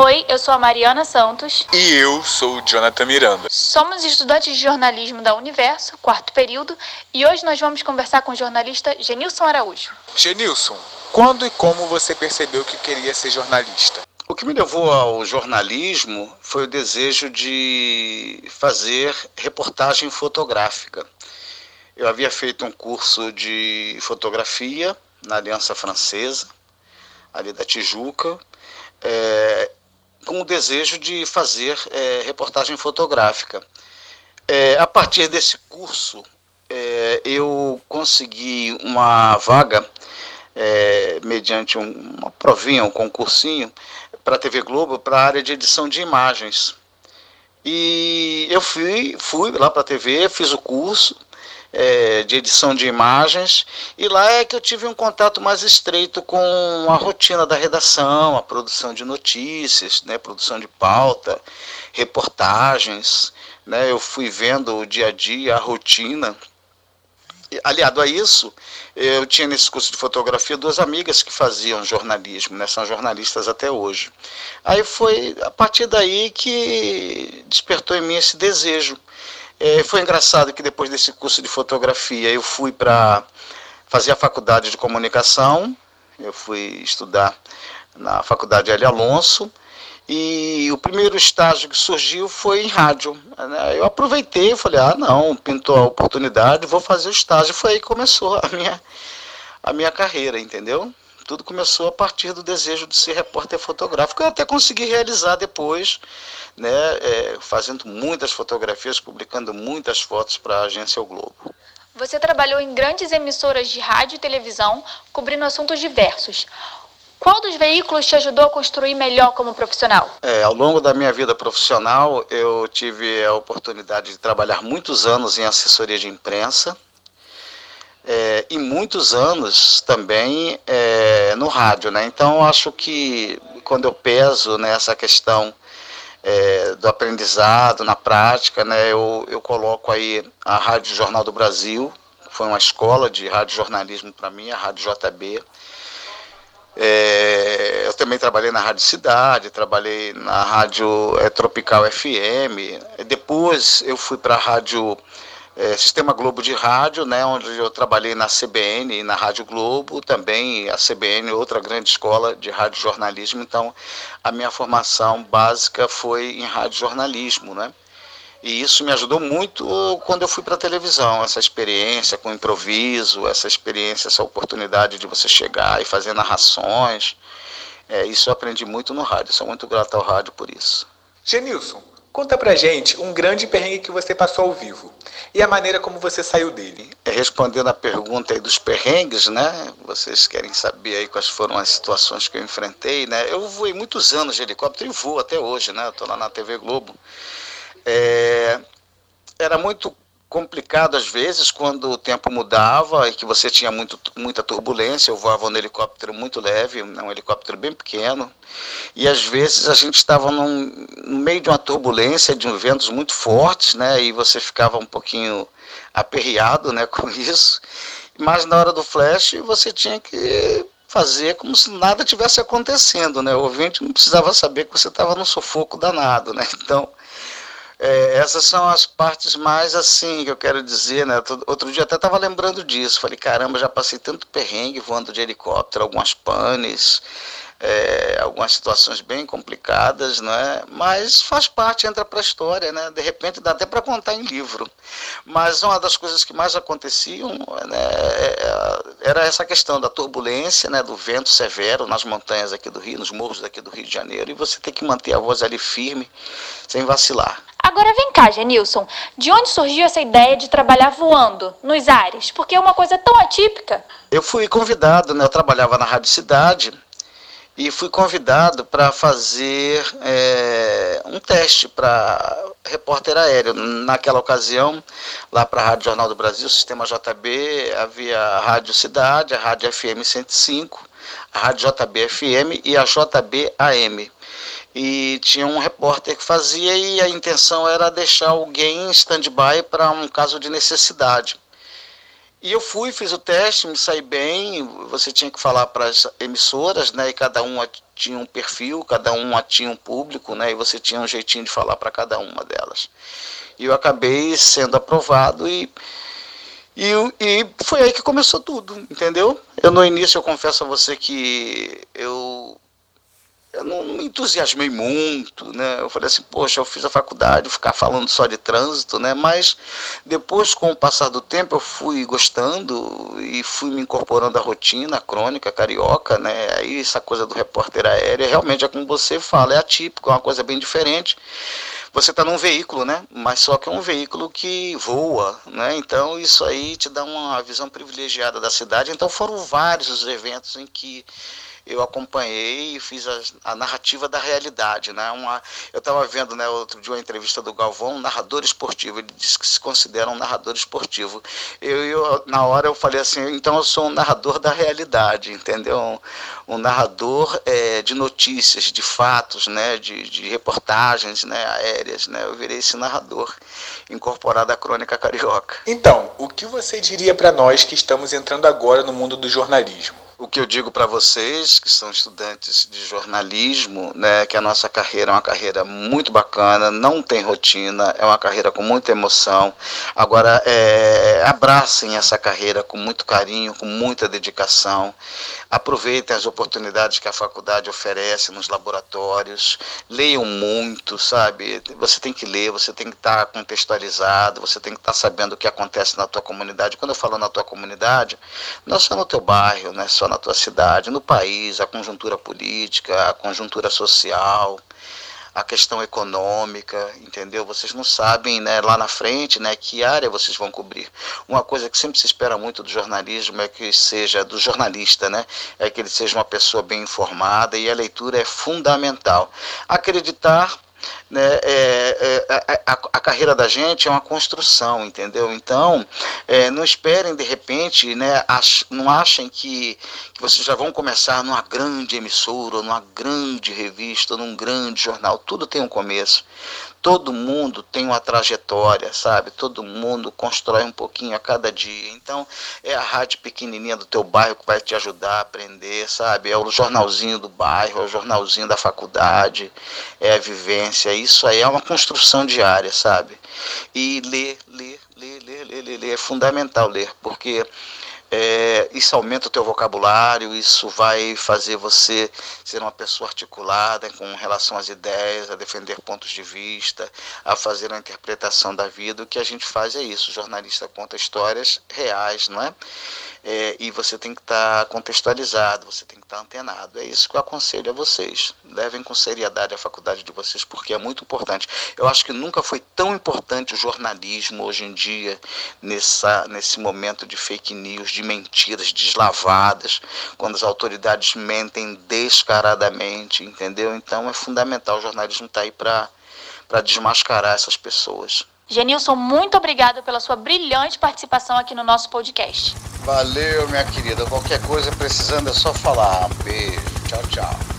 Oi, eu sou a Mariana Santos. E eu sou o Jonathan Miranda. Somos estudantes de jornalismo da Universo, quarto período, e hoje nós vamos conversar com o jornalista Genilson Araújo. Genilson, quando e como você percebeu que queria ser jornalista? O que me levou ao jornalismo foi o desejo de fazer reportagem fotográfica. Eu havia feito um curso de fotografia na Aliança Francesa, ali da Tijuca, é, com o desejo de fazer é, reportagem fotográfica. É, a partir desse curso, é, eu consegui uma vaga, é, mediante um, uma provinha, um concursinho, para a TV Globo, para a área de edição de imagens. E eu fui, fui lá para a TV, fiz o curso, é, de edição de imagens, e lá é que eu tive um contato mais estreito com a rotina da redação, a produção de notícias, né, produção de pauta, reportagens. Né, eu fui vendo o dia a dia, a rotina. Aliado a isso, eu tinha nesse curso de fotografia duas amigas que faziam jornalismo, né, são jornalistas até hoje. Aí foi a partir daí que despertou em mim esse desejo é, foi engraçado que depois desse curso de fotografia eu fui para fazer a faculdade de comunicação, eu fui estudar na faculdade L. Alonso, e o primeiro estágio que surgiu foi em rádio. Né? Eu aproveitei falei, ah não, pintou a oportunidade, vou fazer o estágio. Foi aí que começou a minha, a minha carreira, entendeu? Tudo começou a partir do desejo de ser repórter fotográfico. Eu até consegui realizar depois, né, é, fazendo muitas fotografias, publicando muitas fotos para a agência O Globo. Você trabalhou em grandes emissoras de rádio e televisão, cobrindo assuntos diversos. Qual dos veículos te ajudou a construir melhor como profissional? É, ao longo da minha vida profissional, eu tive a oportunidade de trabalhar muitos anos em assessoria de imprensa, é, e muitos anos também é, no rádio, né? Então acho que quando eu peso nessa questão é, do aprendizado na prática, né, eu, eu coloco aí a Rádio Jornal do Brasil, foi uma escola de rádio jornalismo para mim, a Rádio JB. É, eu também trabalhei na Rádio Cidade, trabalhei na Rádio é, Tropical FM. Depois eu fui para a Rádio é, Sistema Globo de Rádio, né, onde eu trabalhei na CBN e na Rádio Globo, também a CBN, outra grande escola de rádio jornalismo. Então, a minha formação básica foi em rádio jornalismo, né? E isso me ajudou muito quando eu fui para a televisão, essa experiência com improviso, essa experiência, essa oportunidade de você chegar e fazer narrações. É, isso eu aprendi muito no rádio, sou muito grato ao rádio por isso. Genilson, Conta pra gente um grande perrengue que você passou ao vivo e a maneira como você saiu dele. É, respondendo a pergunta aí dos perrengues, né? Vocês querem saber aí quais foram as situações que eu enfrentei, né? Eu voei muitos anos de helicóptero e voo até hoje, né? Eu tô lá na TV Globo. É, era muito complicado às vezes quando o tempo mudava e que você tinha muito, muita turbulência. Eu voava no helicóptero muito leve, um helicóptero bem pequeno, e às vezes a gente estava no meio de uma turbulência, de um ventos muito fortes, né? E você ficava um pouquinho aperreado, né, com isso. Mas na hora do flash você tinha que fazer como se nada tivesse acontecendo, né? O ouvinte não precisava saber que você estava no sufoco danado, né? Então é, essas são as partes mais assim que eu quero dizer, né? Outro dia até estava lembrando disso. Falei, caramba, já passei tanto perrengue voando de helicóptero, algumas panes, é, algumas situações bem complicadas, né? Mas faz parte, entra para a história, né? De repente dá até para contar em livro. Mas uma das coisas que mais aconteciam né, é, era essa questão da turbulência, né? Do vento severo nas montanhas aqui do Rio, nos morros daqui do Rio de Janeiro, e você tem que manter a voz ali firme, sem vacilar. Agora vem cá, Genilson, de onde surgiu essa ideia de trabalhar voando nos ares? Porque é uma coisa tão atípica. Eu fui convidado, né? Eu trabalhava na Rádio Cidade e fui convidado para fazer é, um teste para repórter aéreo. Naquela ocasião, lá para a Rádio Jornal do Brasil, Sistema JB, havia a Rádio Cidade, a Rádio FM 105, a Rádio JB FM e a JB AM e tinha um repórter que fazia e a intenção era deixar alguém em stand-by para um caso de necessidade. E eu fui, fiz o teste, me saí bem. Você tinha que falar para as emissoras, né? E cada uma tinha um perfil, cada uma tinha um público, né? E você tinha um jeitinho de falar para cada uma delas. E eu acabei sendo aprovado e, e, e foi aí que começou tudo, entendeu? Eu no início eu confesso a você que eu eu não me entusiasmei muito, né? Eu falei assim, poxa, eu fiz a faculdade, ficar falando só de trânsito, né? Mas depois, com o passar do tempo, eu fui gostando e fui me incorporando à rotina crônica carioca, né? Aí essa coisa do repórter aéreo, realmente é como você fala, é atípico, é uma coisa bem diferente. Você está num veículo, né? Mas só que é um veículo que voa, né? Então isso aí te dá uma visão privilegiada da cidade. Então foram vários os eventos em que eu acompanhei e fiz a, a narrativa da realidade. Né? Uma, eu estava vendo né, outro dia uma entrevista do Galvão, um narrador esportivo. Ele disse que se considera um narrador esportivo. Eu, eu, na hora eu falei assim, então eu sou um narrador da realidade, entendeu? Um, um narrador é, de notícias, de fatos, né, de, de reportagens né, aéreas. Né? Eu virei esse narrador incorporado à crônica carioca. Então, o que você diria para nós que estamos entrando agora no mundo do jornalismo? O que eu digo para vocês que são estudantes de jornalismo, né, que a nossa carreira é uma carreira muito bacana, não tem rotina, é uma carreira com muita emoção. Agora, é, abracem essa carreira com muito carinho, com muita dedicação. Aproveitem as oportunidades que a faculdade oferece nos laboratórios. Leiam muito, sabe? Você tem que ler, você tem que estar contextualizado, você tem que estar sabendo o que acontece na tua comunidade. Quando eu falo na tua comunidade, não é só no teu bairro, não é só na tua cidade, no país, a conjuntura política, a conjuntura social, a questão econômica, entendeu? Vocês não sabem, né, lá na frente, né, que área vocês vão cobrir. Uma coisa que sempre se espera muito do jornalismo é que seja do jornalista, né, é que ele seja uma pessoa bem informada e a leitura é fundamental. Acreditar né, é, é, a, a, carreira da gente é uma construção, entendeu? Então, é, não esperem de repente, né, ach, não achem que, que vocês já vão começar numa grande emissora, numa grande revista, num grande jornal. Tudo tem um começo. Todo mundo tem uma trajetória, sabe? Todo mundo constrói um pouquinho a cada dia. Então, é a rádio pequenininha do teu bairro que vai te ajudar a aprender, sabe? É o jornalzinho do bairro, é o jornalzinho da faculdade, é a vivência. Isso aí é uma construção diária, sabe? E ler, ler, ler, ler, ler, ler, ler é fundamental ler, porque é, isso aumenta o teu vocabulário, isso vai fazer você ser uma pessoa articulada com relação às ideias, a defender pontos de vista, a fazer uma interpretação da vida. O que a gente faz é isso, o jornalista conta histórias reais, não é? é, e você tem que estar tá contextualizado, você tem que estar tá antenado. É isso que eu aconselho a vocês. Levem com seriedade a faculdade de vocês, porque é muito importante. Eu acho que nunca foi tão importante o jornalismo hoje em dia, nessa, nesse momento de fake news, de mentiras deslavadas, quando as autoridades mentem descaradamente, entendeu? Então é fundamental, o jornalismo está aí para desmascarar essas pessoas. Genilson, muito obrigada pela sua brilhante participação aqui no nosso podcast. Valeu, minha querida. Qualquer coisa precisando é só falar. Beijo. Tchau, tchau.